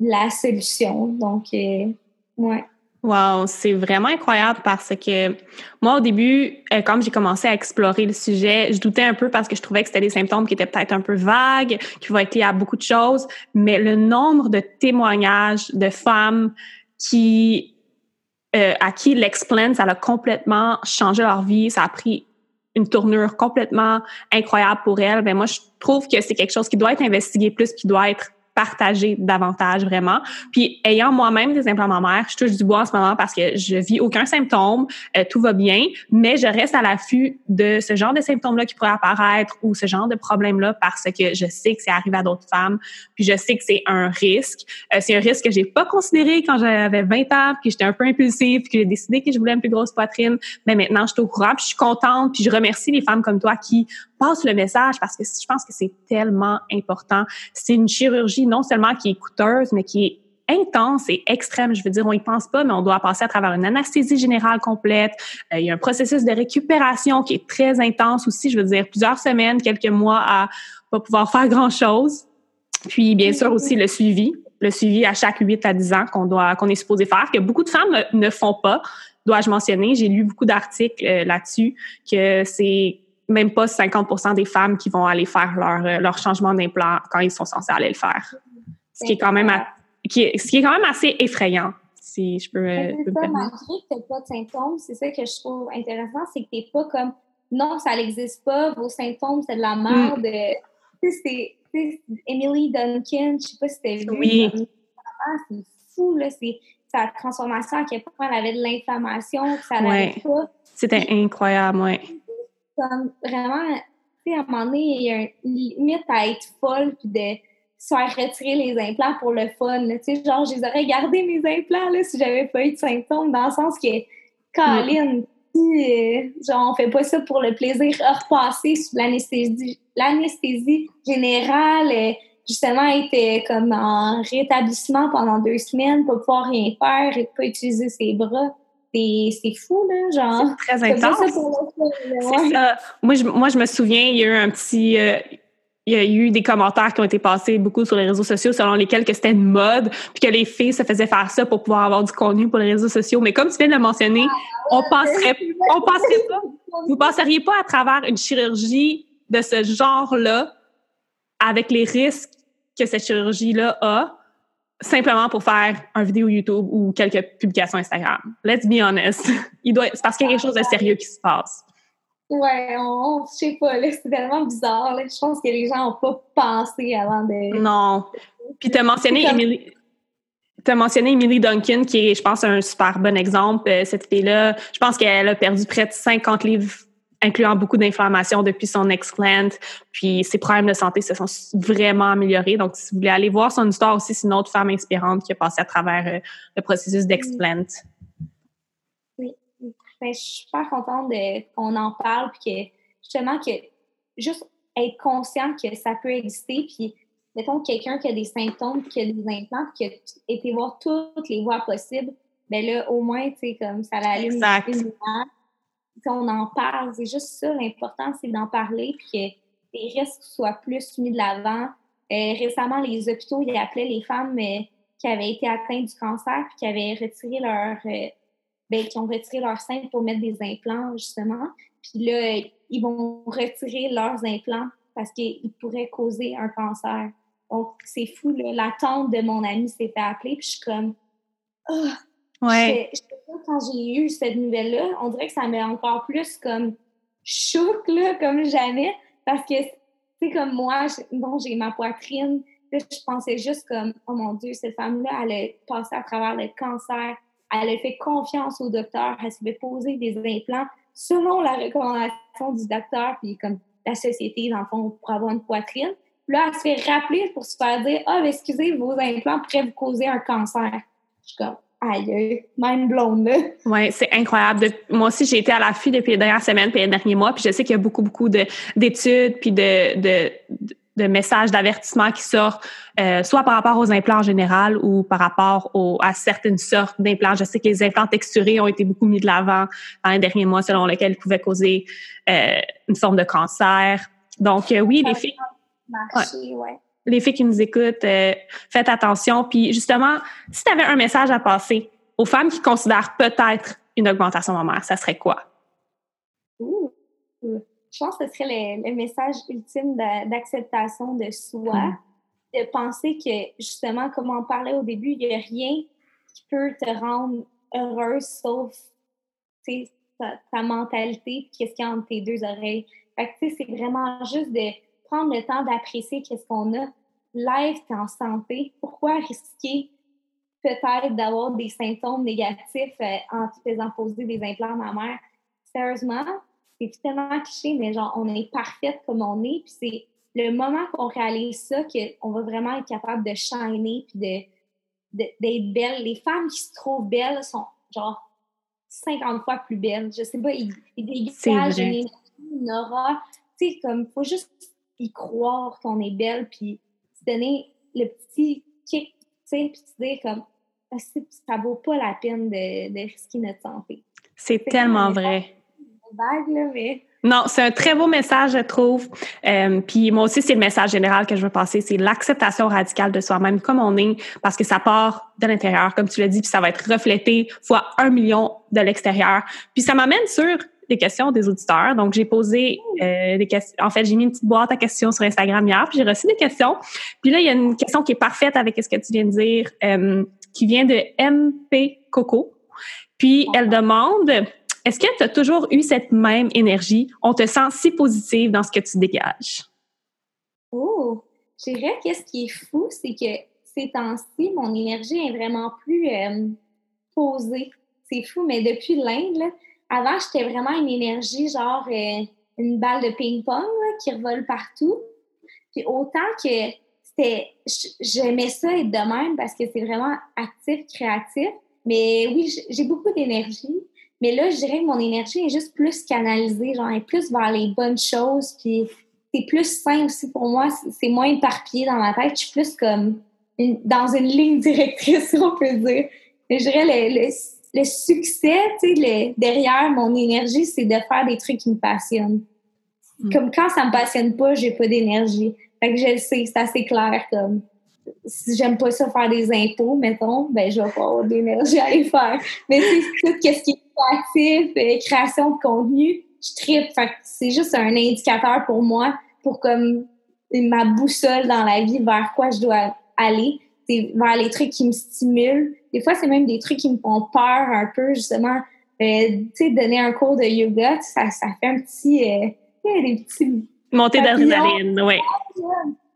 la solution. Donc, euh, ouais. Wow, c'est vraiment incroyable parce que moi, au début, euh, comme j'ai commencé à explorer le sujet, je doutais un peu parce que je trouvais que c'était des symptômes qui étaient peut-être un peu vagues, qui vont être liés à beaucoup de choses, mais le nombre de témoignages de femmes qui, euh, à qui l'explant, ça a complètement changé leur vie, ça a pris une tournure complètement incroyable pour elles, ben moi, je trouve que c'est quelque chose qui doit être investigué plus, qui doit être partager davantage vraiment. Puis ayant moi-même des implants mammaires, je touche du bois en ce moment parce que je vis aucun symptôme, euh, tout va bien, mais je reste à l'affût de ce genre de symptômes-là qui pourraient apparaître ou ce genre de problème-là parce que je sais que c'est arrivé à d'autres femmes, puis je sais que c'est un risque. Euh, c'est un risque que j'ai pas considéré quand j'avais 20 ans, puis j'étais un peu impulsive, puis j'ai décidé que je voulais une plus grosse poitrine, mais maintenant je suis au courant, puis je suis contente, puis je remercie les femmes comme toi qui passe le message parce que je pense que c'est tellement important. C'est une chirurgie non seulement qui est coûteuse, mais qui est intense et extrême. Je veux dire, on y pense pas, mais on doit passer à travers une anesthésie générale complète. Euh, il y a un processus de récupération qui est très intense aussi. Je veux dire, plusieurs semaines, quelques mois à pas pouvoir faire grand chose. Puis, bien sûr, aussi le suivi. Le suivi à chaque 8 à 10 ans qu'on doit, qu'on est supposé faire, que beaucoup de femmes ne, font pas. Dois-je mentionner? J'ai lu beaucoup d'articles euh, là-dessus que c'est même pas 50% des femmes qui vont aller faire leur, euh, leur changement d'implant quand ils sont censés aller le faire. Ce qui est quand même, qui est, ce qui est quand même assez effrayant, si je peux, me permettre. Malgré que tu pas de symptômes, c'est ça que je trouve intéressant, c'est que tu n'es pas comme non, ça n'existe pas, vos symptômes, c'est de la merde. Mm. Tu sais, c'est Emily Duncan, je sais pas si c'était vu. Oui. C'est fou, là. C'est sa transformation, à quel point elle avait de l'inflammation, ça n'allait pas. C'était incroyable, oui comme vraiment, tu sais, à un moment donné, il y a une limite à être folle puis de se faire retirer les implants pour le fun. Tu sais, genre, je les aurais gardés mes implants là, si j'avais pas eu de symptômes, dans le sens que, Caroline, euh, genre, on fait pas ça pour le plaisir, repasser sous l'anesthésie, l'anesthésie générale, euh, justement, être comme en rétablissement pendant deux semaines, pas pouvoir rien faire, et pas utiliser ses bras c'est fou, là, genre. C'est très intense. C'est ça. Moi je, moi, je me souviens, il y a eu un petit. Euh, il y a eu des commentaires qui ont été passés beaucoup sur les réseaux sociaux selon lesquels que c'était une mode, puis que les filles se faisaient faire ça pour pouvoir avoir du contenu pour les réseaux sociaux. Mais comme tu viens de le mentionner, ah, on passerait, on passerait pas, vous passeriez pas à travers une chirurgie de ce genre-là avec les risques que cette chirurgie-là a simplement pour faire un vidéo YouTube ou quelques publications Instagram. Let's be honest. <laughs> Il doit, c'est parce qu'il y a quelque chose de sérieux qui se passe. Ouais, on, je sais pas, c'est tellement bizarre. Je pense que les gens n'ont pas pensé avant de. Non. Puis tu as mentionné Emily. Tu mentionné Emily Duncan, qui est, je pense, un super bon exemple. Euh, cette fille-là, je pense qu'elle a perdu près de 50 livres incluant beaucoup d'inflammation depuis son explant. Puis ses problèmes de santé se sont vraiment améliorés. Donc, si vous voulez aller voir son histoire aussi, c'est une autre femme inspirante qui a passé à travers euh, le processus d'explant. Oui. Ben, je suis super contente qu'on en parle, puis que justement, que juste être conscient que ça peut exister, puis mettons quelqu'un qui a des symptômes, qui a des implants, qui a été voir toutes les voies possibles, ben là, au moins, tu sais, comme ça l'allume une on en parle. C'est juste ça, l'important, c'est d'en parler puis que les risques soient plus mis de l'avant. Euh, récemment, les hôpitaux, ils appelaient les femmes euh, qui avaient été atteintes du cancer puis qui avaient retiré leur... Euh, ben, qui ont retiré leur sein pour mettre des implants, justement. Puis là, ils vont retirer leurs implants parce qu'ils pourraient causer un cancer. Donc, c'est fou, l'attente de mon ami s'est fait appeler, puis je suis comme... Oh, Ouais. quand j'ai eu cette nouvelle-là, on dirait que ça m'a encore plus comme choc, là, comme jamais. Parce que, c'est comme moi, bon, j'ai ma poitrine. je pensais juste comme, oh mon Dieu, cette femme-là, elle a passé à travers le cancer. Elle a fait confiance au docteur. Elle s'est fait poser des implants selon la recommandation du docteur, puis comme la société, dans le fond, pour avoir une poitrine. là, elle se fait rappeler pour se faire dire, ah, oh, excusez, vos implants pourraient vous causer un cancer. Je suis comme, aïe, blown, là. Oui, c'est incroyable. moi aussi, j'ai été à l'affût depuis les dernières semaines puis les derniers mois, puis je sais qu'il y a beaucoup, beaucoup d'études puis de, de, de, messages d'avertissement qui sortent, euh, soit par rapport aux implants en général ou par rapport aux, à certaines sortes d'implants. Je sais que les implants texturés ont été beaucoup mis de l'avant dans les derniers mois, selon lesquels ils pouvaient causer euh, une forme de cancer. Donc, euh, oui, les filles... Ouais les filles qui nous écoutent, euh, faites attention. Puis justement, si tu avais un message à passer aux femmes qui considèrent peut-être une augmentation mammaire, ça serait quoi? Je pense que ce serait le, message ultime d'acceptation de, soi, mm. de penser que justement, comme on parlait au début, il n'y a rien qui peut te rendre heureuse sauf ta, ta mentalité qu'est-ce qu'il y a entre tes deux oreilles. Fait que, c'est vraiment juste de prendre le temps d'apprécier qu'est-ce qu'on a. Live, tu en santé. Pourquoi risquer peut-être d'avoir des symptômes négatifs euh, en te faisant poser des implants mammaires? Sérieusement, c'est tellement cliché, mais genre, on est parfaite comme on est. Puis c'est le moment qu'on réalise ça qu'on va vraiment être capable de shiner puis de, d'être belle. Les femmes qui se trouvent belles sont genre 50 fois plus belles. Je sais pas, ils, ils dégagent une aura. Tu sais, comme, faut juste y croire qu'on est belle, puis se donner le petit kick, sais, puis te dire comme, ah, ça vaut pas la peine de, de risquer notre santé. C'est tellement vrai. Vague, là, mais non, c'est un très beau message, je trouve. Euh, puis moi aussi, c'est le message général que je veux passer, c'est l'acceptation radicale de soi-même comme on est, parce que ça part de l'intérieur, comme tu l'as dit, puis ça va être reflété fois un million de l'extérieur. Puis ça m'amène sur les questions des auditeurs. Donc, j'ai posé euh, des questions. En fait, j'ai mis une petite boîte à questions sur Instagram hier, puis j'ai reçu des questions. Puis là, il y a une question qui est parfaite avec ce que tu viens de dire, euh, qui vient de MP Coco. Puis elle demande est-ce que tu as toujours eu cette même énergie? On te sent si positive dans ce que tu dégages. Oh, je dirais qu'est-ce qui est fou, c'est que ces temps-ci, mon énergie est vraiment plus euh, posée. C'est fou, mais depuis l'Inde, avant, j'étais vraiment une énergie genre euh, une balle de ping-pong qui revole partout. Puis autant que c'était, j'aimais ça être de même parce que c'est vraiment actif, créatif. Mais oui, j'ai beaucoup d'énergie. Mais là, je dirais que mon énergie est juste plus canalisée, genre, est plus vers les bonnes choses, puis c'est plus simple aussi pour moi, c'est moins éparpillé dans ma tête, je suis plus comme dans une ligne <laughs> directrice, on peut dire. je dirais le, le, succès, tu sais, derrière mon énergie, c'est de faire des trucs qui me passionnent. Mm. Comme quand ça me passionne pas, j'ai pas d'énergie. Fait que je le sais, c'est assez clair comme si j'aime pas ça faire des impôts, mettons, ben je vais pas avoir d'énergie à les faire. Mais c'est tout ce qui est créatif, euh, création de contenu, je tripe. Fait c'est juste un indicateur pour moi pour comme ma boussole dans la vie vers quoi je dois aller. C'est vers les trucs qui me stimulent. Des fois, c'est même des trucs qui me font peur un peu, justement. Euh, tu sais, donner un cours de yoga, ça, ça fait un petit... Euh, des petits... Montée d'adrénaline, oui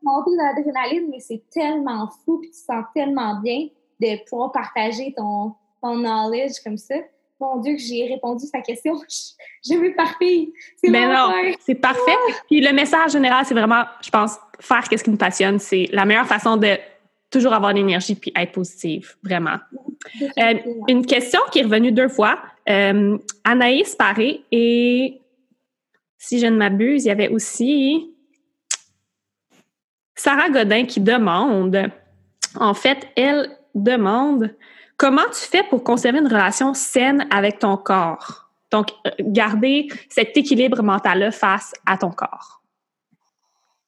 montée d'adrénaline, mais c'est tellement fou, puis tu sens tellement bien de pouvoir partager ton, ton knowledge comme ça. Mon Dieu, que j'ai répondu à sa question. <laughs> Je, veux parfait. C'est Mais non, c'est parfait. Puis le message général, c'est vraiment, je pense, faire ce qui nous passionne. C'est la meilleure façon de toujours avoir l'énergie puis être positive, vraiment. Euh, une question qui est revenue deux fois. Euh, Anaïs Paré et, si je ne m'abuse, il y avait aussi Sarah Godin qui demande, en fait, elle demande comment tu fais pour conserver une relation saine avec ton corps? Donc, euh, garder cet équilibre mental-là face à ton corps.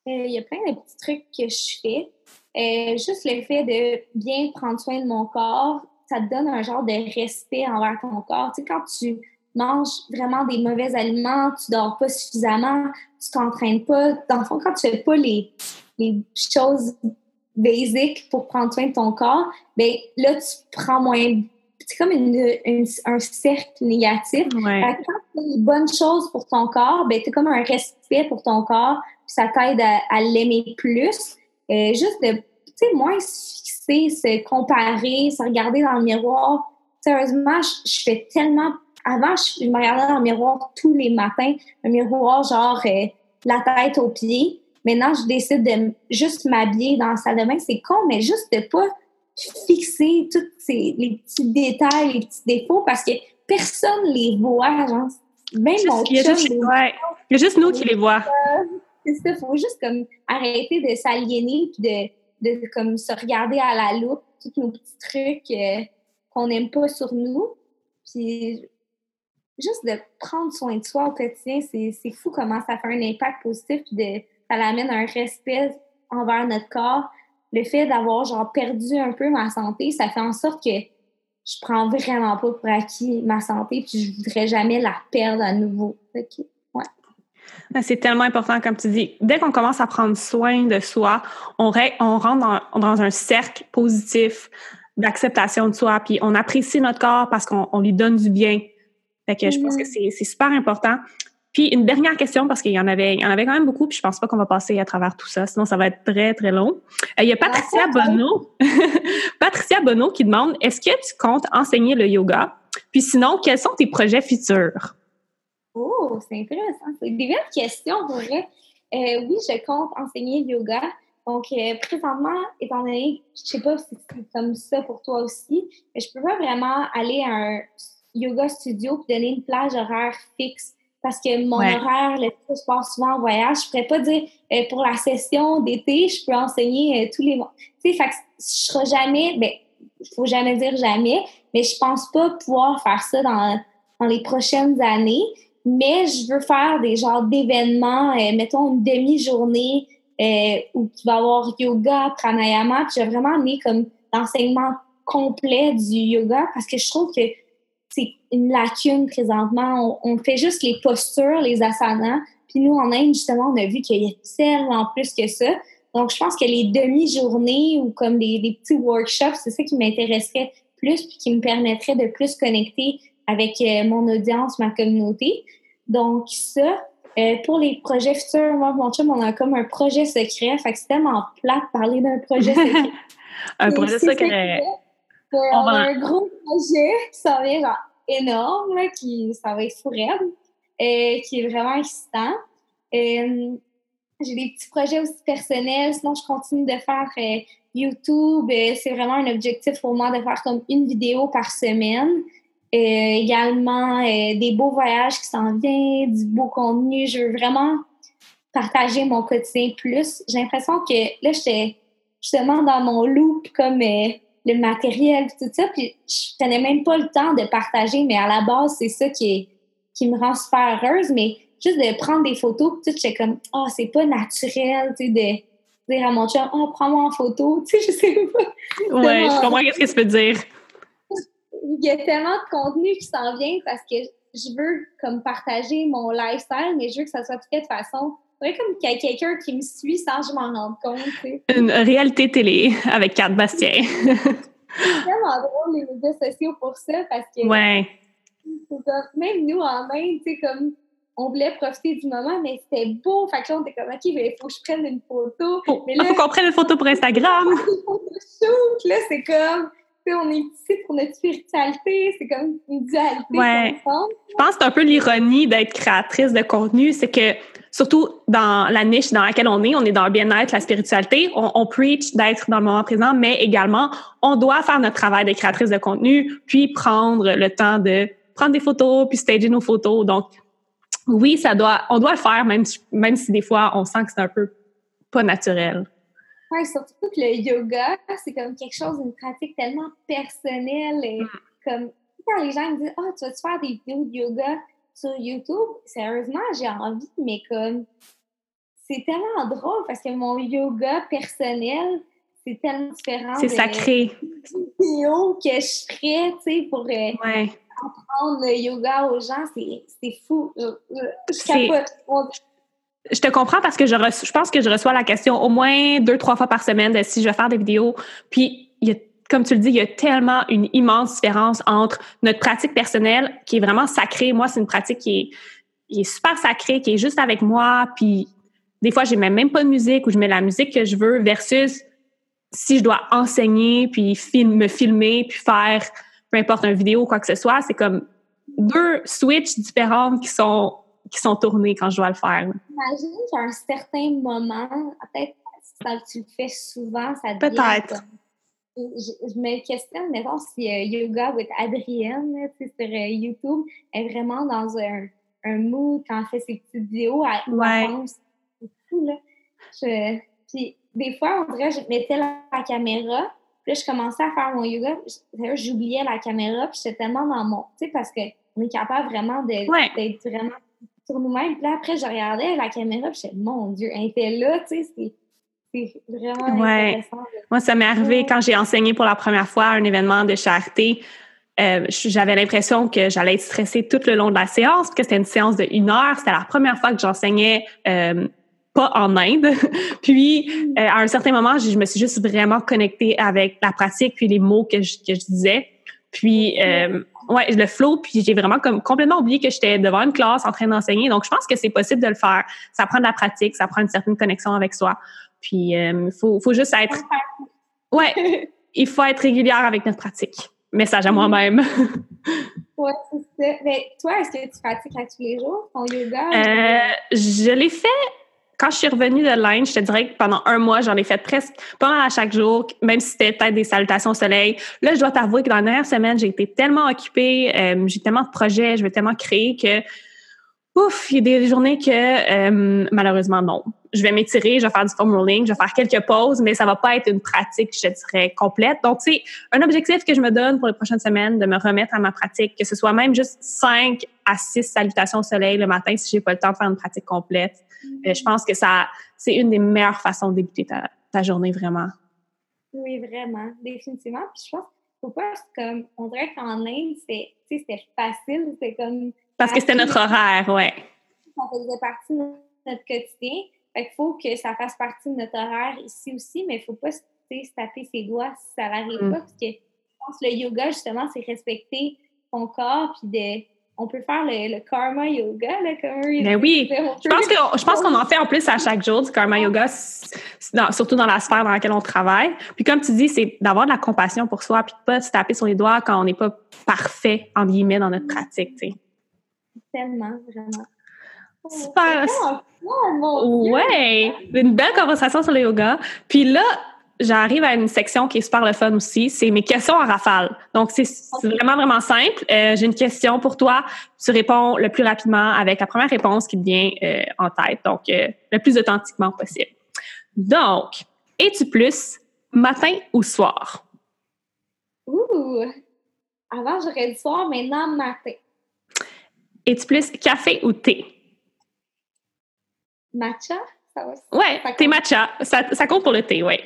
Euh, il y a plein de petits trucs que je fais. Euh, juste le fait de bien prendre soin de mon corps, ça te donne un genre de respect envers ton corps. Tu sais, quand tu manges vraiment des mauvais aliments, tu dors pas suffisamment, tu t'entraînes pas. Dans le fond, quand tu fais pas les, les choses basiques pour prendre soin de ton corps, ben là, tu prends moins. C'est comme une, un cercle négatif. Quand tu fais les bonnes choses pour ton corps, ben tu comme un respect pour ton corps, puis ça t'aide à, l'aimer plus. Euh, juste de, tu sais, moins se fixer, se comparer, se regarder dans le miroir. Sérieusement, je, fais tellement. Avant, je, me regardais dans le miroir tous les matins, un miroir genre euh, la tête aux pieds. Maintenant, je décide de juste m'habiller dans la salle de bain. C'est con, mais juste de pas fixer tous les petits détails, les petits défauts, parce que personne les voit. Genre, même mon il, y a juste, il y a juste nous qui les voient. C'est ça, il faut juste comme arrêter de s'aliéner puis de, comme se regarder à la loupe tous nos petits trucs euh, qu'on n'aime pas sur nous. Puis juste de prendre soin de soi au quotidien, c'est fou comment ça fait un impact positif de ça l'amène un respect envers notre corps. Le fait d'avoir genre perdu un peu ma santé, ça fait en sorte que je prends vraiment pas pour acquis ma santé, puis je voudrais jamais la perdre à nouveau. Ben, c'est tellement important, comme tu dis. Dès qu'on commence à prendre soin de soi, on, on rentre dans, un cercle positif d'acceptation de soi, puis on apprécie notre corps parce qu'on lui donne du bien. Fait que je pense que mm-hmm. c'est super important. Puis une dernière question, parce qu'il y en avait, il y en avait quand même beaucoup, puis je pense pas qu'on va passer à travers tout ça, sinon ça va être très, très long. Euh, il y a Patricia ah, Bonneau, <laughs> Patricia Bonneau qui demande Est-ce que tu comptes enseigner le yoga? Puis sinon, quels sont tes projets futurs? Oh, c'est intéressant. C'est des belles questions, pour vrai. Euh, oui, je compte enseigner le yoga. Donc, euh, présentement, étant donné, je sais pas si c'est comme ça pour toi aussi, mais je peux pas vraiment aller à un yoga studio et donner une plage horaire fixe parce que mon horaire, le je passe souvent en voyage. Je pourrais pas dire euh, pour la session d'été, je peux enseigner euh, tous les mois. Tu sais, fait que je serai jamais, ben, faut jamais dire jamais, mais je pense pas pouvoir faire ça dans, dans les prochaines années. Mais je veux faire des genres d'événements, euh, mettons une demi-journée où tu vas avoir yoga, pranayama. Puis j'ai vraiment amené comme l'enseignement complet du yoga parce que je trouve que c'est une lacune présentement. On, fait juste les postures, les asanas. Puis nous, en Inde, justement, on a vu qu'il y a tellement plus que ça. Donc, je pense que les demi-journées ou comme des, petits workshops, c'est ça qui m'intéresserait plus puis qui me permettrait de plus connecter avec euh, mon audience, ma communauté. Donc, ça, euh, pour les projets futurs, moi, mon chum, on a comme un projet secret. Fait que c'est tellement plat de parler d'un projet <laughs> secret. un projet secret. on, a un gros projet qui s'en vient genre énorme, là, qui ça va être fou raide, euh, qui est vraiment excitant. Euh, j'ai des petits projets aussi personnels, sinon je continue de faire euh, YouTube. c'est vraiment un objectif pour moi de faire comme une vidéo par semaine. Également des beaux voyages qui s'en viennent, du beau contenu. Je veux vraiment partager mon quotidien plus. J'ai l'impression que là, j'étais justement dans mon loop comme le matériel, tout ça. Puis je prenais même pas le temps de partager, mais à la base, c'est ça qui, qui me rend super heureuse. Mais juste de prendre des photos, tout, j'étais comme, ah, oh, c'est pas naturel, tu sais, de dire à mon chum, oh, prends-moi en photo, <laughs> tu sais, je sais pas. Ouais, je comprends qu'est-ce que tu peux dire. Il y a tellement de contenu qui s'en vient parce que je veux comme partager mon lifestyle, mais je veux que ça soit fait de façon c'est comme qu'il y a quelqu'un qui me suit sans que je m'en rende compte. Une réalité télé avec Kat Bastien. c'est vraiment drôle les médias sociaux pour ça parce que ouais. même nous en Inde, tu sais, comme on voulait profiter du moment, mais c'était beau. Fait que là, on était comme, OK, il faut que je prenne une photo. Il faut qu'on prenne une photo pour Instagram. <laughs> là, c'est comme, on est ici pour notre spiritualité, c'est comme une dualité. Ouais. Je pense que c'est un peu l'ironie d'être créatrice de contenu, c'est que surtout dans la niche dans laquelle on est, on est dans le bien-être, la spiritualité, on, on preach d'être dans le moment présent, mais également, on doit faire notre travail de créatrice de contenu, puis prendre le temps de prendre des photos, puis stager nos photos. Donc, oui, ça doit, on doit le faire, même, même si des fois, on sent que c'est un peu pas naturel. Surtout que le yoga, c'est comme quelque chose, une pratique tellement personnelle. Et mm. comme quand les gens me disent Ah, oh, tu vas-tu faire des vidéos de yoga? sur YouTube, sérieusement, j'ai envie, mais comme c'est tellement drôle parce que mon yoga personnel, c'est tellement différent. C'est sacré. vidéos que je ferais, tu sais, pour euh, apprendre le yoga aux gens, c'est fou. Je, je, te comprends parce que je, je pense que je reçois la question au moins deux, trois fois par semaine de si je vais faire des vidéos. Puis il y a comme tu le dis, il y a tellement une immense différence entre notre pratique personnelle qui est vraiment sacrée. Moi, c'est une pratique qui est, super sacrée, qui est juste avec moi. Puis des fois, je mets même pas de musique ou je mets la musique que je veux versus si je dois enseigner, puis me filmer, puis faire peu importe une vidéo ou quoi que ce soit. C'est comme deux switches différentes qui sont qui sont tournés quand je dois le faire. Imagine qu'à un certain moment, peut-être si tu le fais souvent, ça devient Peut-être je, me questionne, mettons, si euh, Yoga with Adrienne, sur euh, YouTube, est vraiment dans un, un mood quand elle fait ses petites vidéos. Elle, ouais. C'est fou, là. puis des fois, on dirait, je mettais la, caméra, puis là, je commençais à faire mon yoga, j'oubliais la caméra, puis j'étais tellement dans mon... Tu sais, parce qu'on est capable vraiment d'être vraiment sur nous-mêmes. Puis là, après, je regardais la caméra, puis j'étais, mon Dieu, elle était là, tu sais, c'est vraiment intéressant. Moi, ça m'est arrivé quand j'ai enseigné pour la première fois un événement de charité. Euh, j'avais l'impression que j'allais être stressée tout le long de la séance, que c'était une séance de une heure. C'était la première fois que j'enseignais euh, pas en Inde. <laughs> puis, euh, à un certain moment, je, me suis juste vraiment connectée avec la pratique puis les mots que je, que je disais. Puis, ouais, le flow, puis j'ai vraiment comme complètement oublié que j'étais devant une classe en train d'enseigner. Donc, je pense que c'est possible de le faire. Ça prend de la pratique, ça prend une certaine connexion avec soi. Puis, il euh, faut, faut juste être. Ouais, il faut être régulière avec notre pratique. Message à moi-même. <laughs> ouais, c'est ça. Mais toi, est-ce que tu pratiques à tous les jours ton yoga? Euh, je l'ai fait quand je suis revenue de l'Inde, je te dirais que pendant un mois, j'en ai fait presque pas mal à chaque jour, même si c'était peut-être des salutations au soleil. Là, je dois t'avouer que dans la dernière semaine, j'ai été tellement occupée, euh, j'ai tellement de projets, je veux tellement créer que Ouf, il y a des journées que euh, malheureusement non. Je vais m'étirer, je vais faire du foam rolling, je vais faire quelques pauses, mais ça va pas être une pratique, je dirais, complète. Donc, c'est un objectif que je me donne pour les prochaines semaines de me remettre à ma pratique, que ce soit même juste 5 à 6 salutations au soleil le matin si j'ai pas le temps de faire une pratique complète. Euh, je pense que ça, c'est une des meilleures façons de débuter ta, ta journée, vraiment. Oui, vraiment, définitivement. Puis je pense faut pas comme on dirait qu'en Inde c'est c'était facile c'était comme parce que c'était notre horaire ouais ça faisait partie de notre quotidien fait qu'il faut que ça fasse partie de notre horaire ici aussi mais il faut pas se taper ses doigts si ça n'arrive mm. pas parce que je pense que le yoga justement c'est respecter ton corps puis de on peut faire le, karma yoga, là, comme Ben oui, je pense, que, je pense qu'on en fait en plus à chaque jour du karma yoga, surtout dans la sphère dans laquelle on travaille. Puis comme tu dis, c'est d'avoir de la compassion pour soi, puis de pas se taper sur les doigts quand on n'est pas parfait, en guillemets, dans notre pratique, tu sais. Tellement, vraiment. Super. Oh, ouais, une belle conversation sur le yoga. Puis là, j'arrive à une section qui est super le fun aussi, c'est mes questions en rafale. Donc, c'est vraiment, vraiment simple. Euh, j'ai une question pour toi. Tu réponds le plus rapidement avec la première réponse qui te vient euh, en tête. Donc, euh, le plus authentiquement possible. Donc, es-tu plus matin ou soir? Ouh! Avant, j'aurais dit soir, maintenant, matin. Es-tu plus café ou thé? Matcha? Ça va, ouais, thé matcha. Ça, ça compte pour le thé, oui.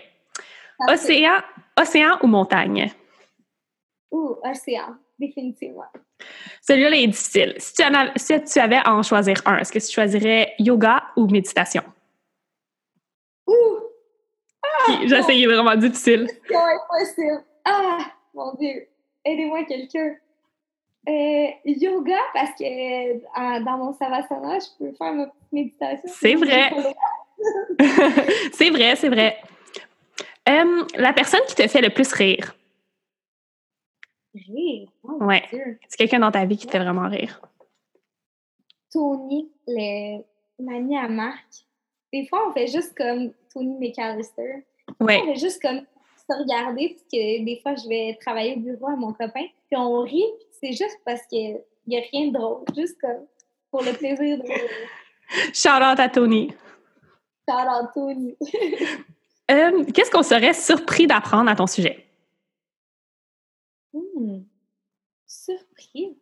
Océan, océan ou montagne? Ouh, océan, définitivement. Celui-là est difficile. Si tu, avais, si tu avais à en choisir un, est-ce que tu choisirais yoga ou méditation? Ouh! Ah, J'ai essayé vraiment difficile. C'est impossible. Ah, mon Dieu. Aidez-moi quelqu'un. Euh, yoga, parce que dans mon savasana, je peux faire ma méditation. C'est vrai. <laughs> c'est vrai, c'est vrai. Euh, la personne qui te fait le plus rire? Rire? Oh, ouais. C'est quelqu'un dans ta vie qui te fait vraiment rire. Tony, le l'ami à Marc. Des fois, on fait juste comme Tony McAllister. Ouais. On fait juste comme se regarder, parce que des fois, je vais travailler au bureau à mon copain, puis on rit, c'est juste parce qu'il n'y a rien de drôle, juste comme pour le plaisir de rire. Shout out à Tony. Shout out Tony. <laughs> Euh, qu'est-ce qu'on serait surpris d'apprendre à ton sujet? Hmm. Surpris?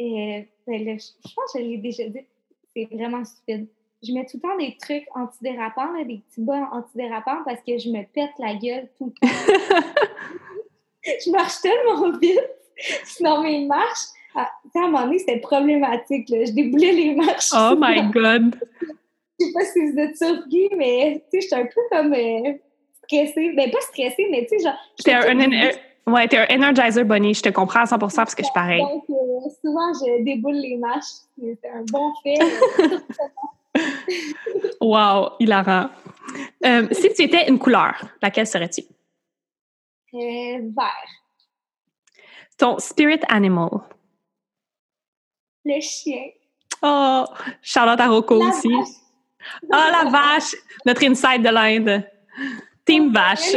Euh, ben je pense que je l'ai déjà dit. C'est vraiment stupide. Je mets tout le temps des trucs antidérapants, des petits bas antidérapants parce que je me pète la gueule tout le temps. <laughs> je marche tellement vite. Sinon, mes marches, à, à un moment donné, c'était problématique. Je déboulais les marches. Oh my God! je sais pas si vous êtes surpris, mais tu sais, j'étais un peu comme euh, stressée. Ben, pas stressée, mais tu sais, genre. T'es un, un, ouais, t'es un energizer bunny, je te comprends à 100% parce que je suis pareil. Donc, euh, souvent, je déboule les marches. C'est un bon fait. <laughs> <laughs> wow, hilarant. Euh, si tu étais une couleur, laquelle serais-tu? Euh, vert. Ton spirit animal? Le chien. Oh, Charlotte Arocco aussi. Ah, la vache! Notre inside de l'Inde. Team vache.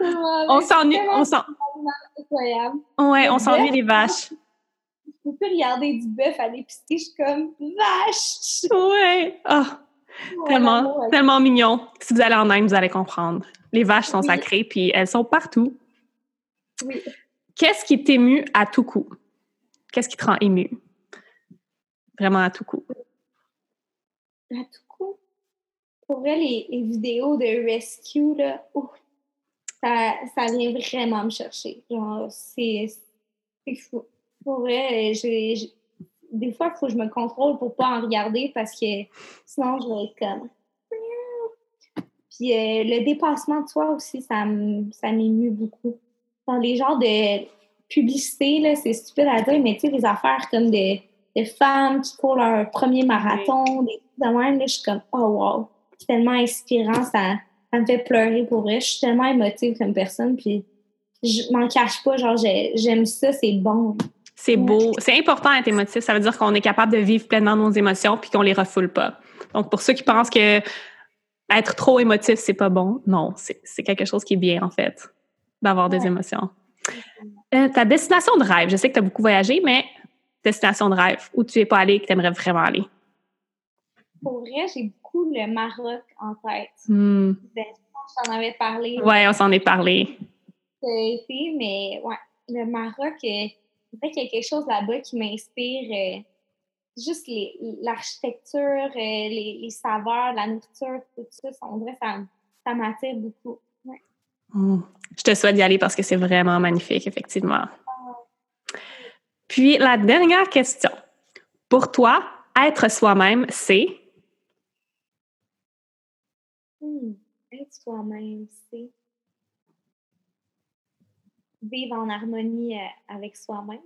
<laughs> on s'ennuie. On Ouais, on s'ennuie des vaches. Peux plus regarder du bœuf à l'épicerie, je suis comme vache! Ouais! Oh, tellement, tellement mignon. Si vous allez en Inde, vous allez comprendre. Les vaches sont sacrées, puis elles sont partout. Oui. Qu'est-ce qui t'émue à tout coup? Qu'est-ce qui te rend ému? Vraiment à tout coup à tout coup, pour vrai, les, vidéos de rescue, là, ça, ça vient vraiment me chercher. Genre, c'est fou. Pour vrai, des fois, il faut que je me contrôle pour pas en regarder parce que sinon, je vais être comme. Puis euh, le dépassement de soi aussi, ça m'émue beaucoup. Dans les genres de publicité, là, c'est stupide à dire, mais tu sais, les affaires comme des, des femmes qui courent leur premier marathon, des de même, je suis comme, oh wow, c'est tellement inspirant, ça, ça me fait pleurer pour vrai. Je suis tellement émotive comme personne, puis je m'en cache pas, genre, j'aime ça, c'est bon. C'est beau. C'est important d'être émotif. Ça veut dire qu'on est capable de vivre pleinement nos émotions puis qu'on les refoule pas. Donc, pour ceux qui pensent que être trop émotif, c'est pas bon, non, c'est quelque chose qui est bien, en fait, d'avoir des émotions. Euh, ta destination de rêve, je sais que tu as beaucoup voyagé, mais destination de rêve où tu n'es pas allé et que tu aimerais vraiment aller? Pour vrai, j'ai beaucoup le Maroc en tête. Hmm. Ben, je t'en avais parlé. Ouais, on s'en est parlé. Été, mais ouais, le Maroc, euh, en fait, il y a quelque chose là-bas qui m'inspire. euh, juste l'architecture, euh, les, les saveurs, la nourriture, tout ça, ça, on dirait que ça, ça m'attire beaucoup. Ouais. Hmm. Je te souhaite d'y aller parce que c'est vraiment magnifique, effectivement. Puis la dernière question. Pour toi, être soi-même, c'est? Hmm, Être soi-même, c'est? Vivre en harmonie euh, avec soi-même.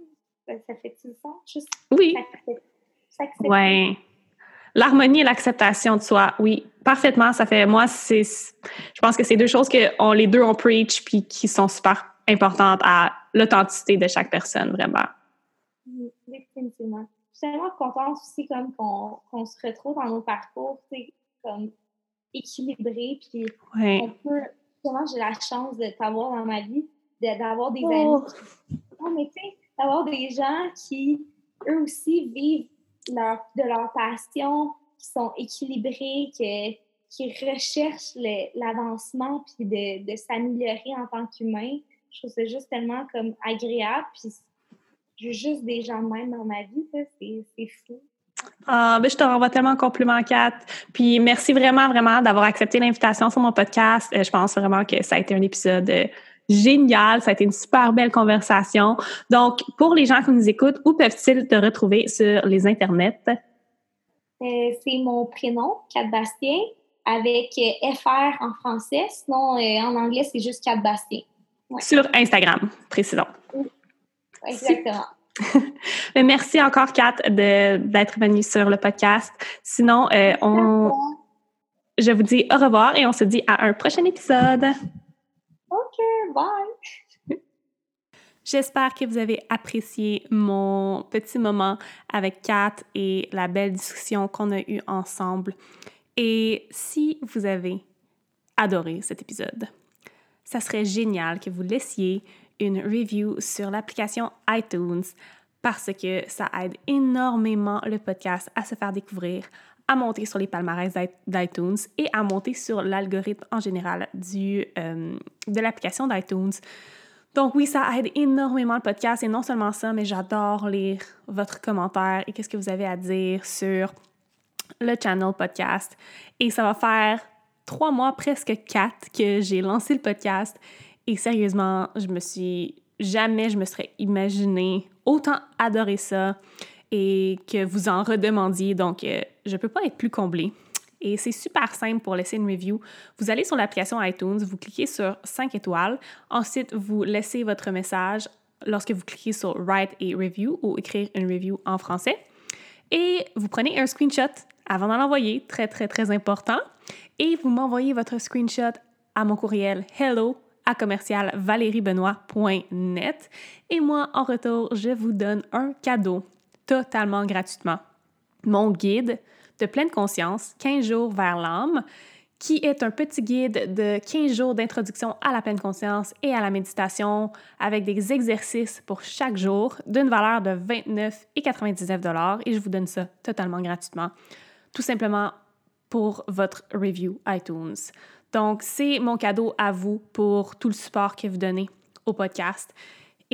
Ça, ça fait-tu le sens? Juste? Oui, s'accepter. ouais. L'harmonie et l'acceptation de soi, oui, parfaitement. Ça fait moi, c'est, je pense que c'est deux choses que on, les deux on preach puis qui sont super importantes à l'authenticité de chaque personne, vraiment. Oui, Définitivement. Je suis tellement contente aussi comme qu'on qu'on se retrouve dans nos parcours, sais, comme équilibrés, puis Ouais. on peut, justement, j'ai la chance de t'avoir dans ma vie, d'avoir des Oh. amis. Non, mais tu sais, d'avoir des gens qui, eux aussi, vivent leur, de leur passion, qui sont équilibrés, que- qui recherchent l'avancement, puis de, de s'améliorer en tant qu'humain. Je trouve ça juste tellement comme agréable, puis j'ai juste des gens de même dans ma vie, c'est fou. Ah, ben, je te renvoie tellement de compliments, Kat. Puis merci vraiment, vraiment d'avoir accepté l'invitation sur mon podcast. Euh, je pense vraiment que ça a été un épisode euh, génial. Ça a été une super belle conversation. Donc, pour les gens qui nous écoutent, où peuvent-ils te retrouver sur les internets? Euh, c'est mon prénom, Kat Bastien, avec euh, FR en français. Sinon, euh, en anglais, c'est juste Kat Bastien. Sur Instagram, précisons. Exactement. <laughs> Mais merci encore, Kat, de- d'être venue sur le podcast. Sinon, euh, on, je vous dis au revoir et on se dit à un prochain épisode. <laughs> J'espère que vous avez apprécié mon petit moment avec Kat et la belle discussion qu'on a eue ensemble. Et si vous avez adoré cet épisode, ça serait génial que vous laissiez une review sur l'application iTunes parce que ça aide énormément le podcast à se faire découvrir, à monter sur les palmarès d'i- d'iTunes et à monter sur l'algorithme en général du, euh, de l'application d'iTunes. Donc oui, ça aide énormément le podcast et non seulement ça, mais j'adore lire votre commentaire et qu'est-ce que vous avez à dire sur le channel podcast. Et ça va faire trois mois, presque quatre, que j'ai lancé le podcast. Et sérieusement, je me suis jamais je me serais imaginé autant adorer ça et que vous en redemandiez. Donc, euh, je peux pas être plus comblée. Et c'est super simple pour laisser une review. Vous allez sur l'application iTunes, vous cliquez sur 5 étoiles. Ensuite, vous laissez votre message lorsque vous cliquez sur Write a Review ou écrire une review en français. Et vous prenez un screenshot avant d'en envoyer, très, très, très important. Et vous m'envoyez votre screenshot à mon courriel hello à commercial valeriebenoît.net. Et moi, en retour, je vous donne un cadeau totalement gratuitement. Mon guide de pleine conscience, 15 jours vers l'âme, qui est un petit guide de 15 jours d'introduction à la pleine conscience et à la méditation avec des exercices pour chaque jour d'une valeur de 29,99 et je vous donne ça totalement gratuitement, tout simplement pour votre review iTunes. Donc, c'est mon cadeau à vous pour tout le support que vous donnez au podcast.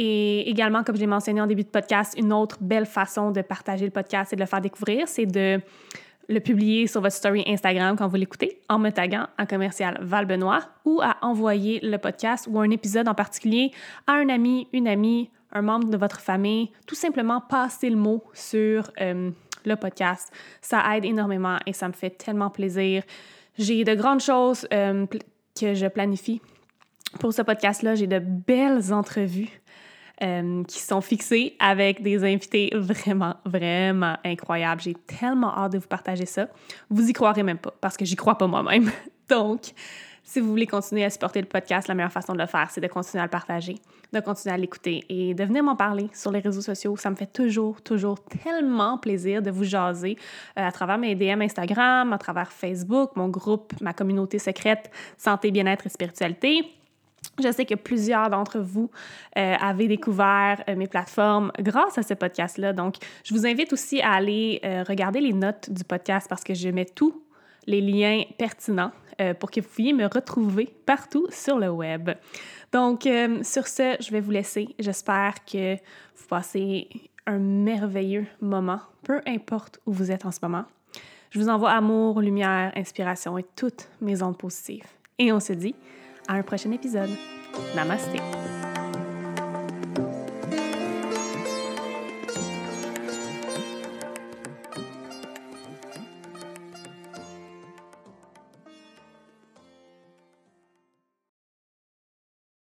Et également, comme je l'ai mentionné en début de podcast, une autre belle façon de partager le podcast et de le faire découvrir, c'est de le publier sur votre story Instagram quand vous l'écoutez en me taguant en commercial Val Benoît ou à envoyer le podcast ou un épisode en particulier à un ami, une amie, un membre de votre famille. Tout simplement passer le mot sur euh, le podcast. Ça aide énormément et ça me fait tellement plaisir. J'ai de grandes choses euh, que je planifie pour ce podcast-là. J'ai de belles entrevues euh, qui sont fixées avec des invités vraiment, vraiment incroyables. J'ai tellement hâte de vous partager ça. Vous y croirez même pas parce que j'y crois pas moi-même. <laughs> Donc, si vous voulez continuer à supporter le podcast, la meilleure façon de le faire, c'est de continuer à le partager, de continuer à l'écouter et de venir m'en parler sur les réseaux sociaux. Ça me fait toujours, toujours tellement plaisir de vous jaser euh, à travers mes DM Instagram, à travers Facebook, mon groupe, ma communauté secrète Santé, bien-être et spiritualité Je sais que plusieurs d'entre vous euh, avez découvert euh, mes plateformes grâce à ce podcast-là. Donc, je vous invite aussi à aller euh, regarder les notes du podcast parce que je mets tous les liens pertinents pour que vous puissiez me retrouver partout sur le web. Donc, sur ce, je vais vous laisser. J'espère que vous passez un merveilleux moment, peu importe où vous êtes en ce moment. Je vous envoie amour, lumière, inspiration et toutes mes ondes positives. Et on se dit à un prochain épisode. Namaste.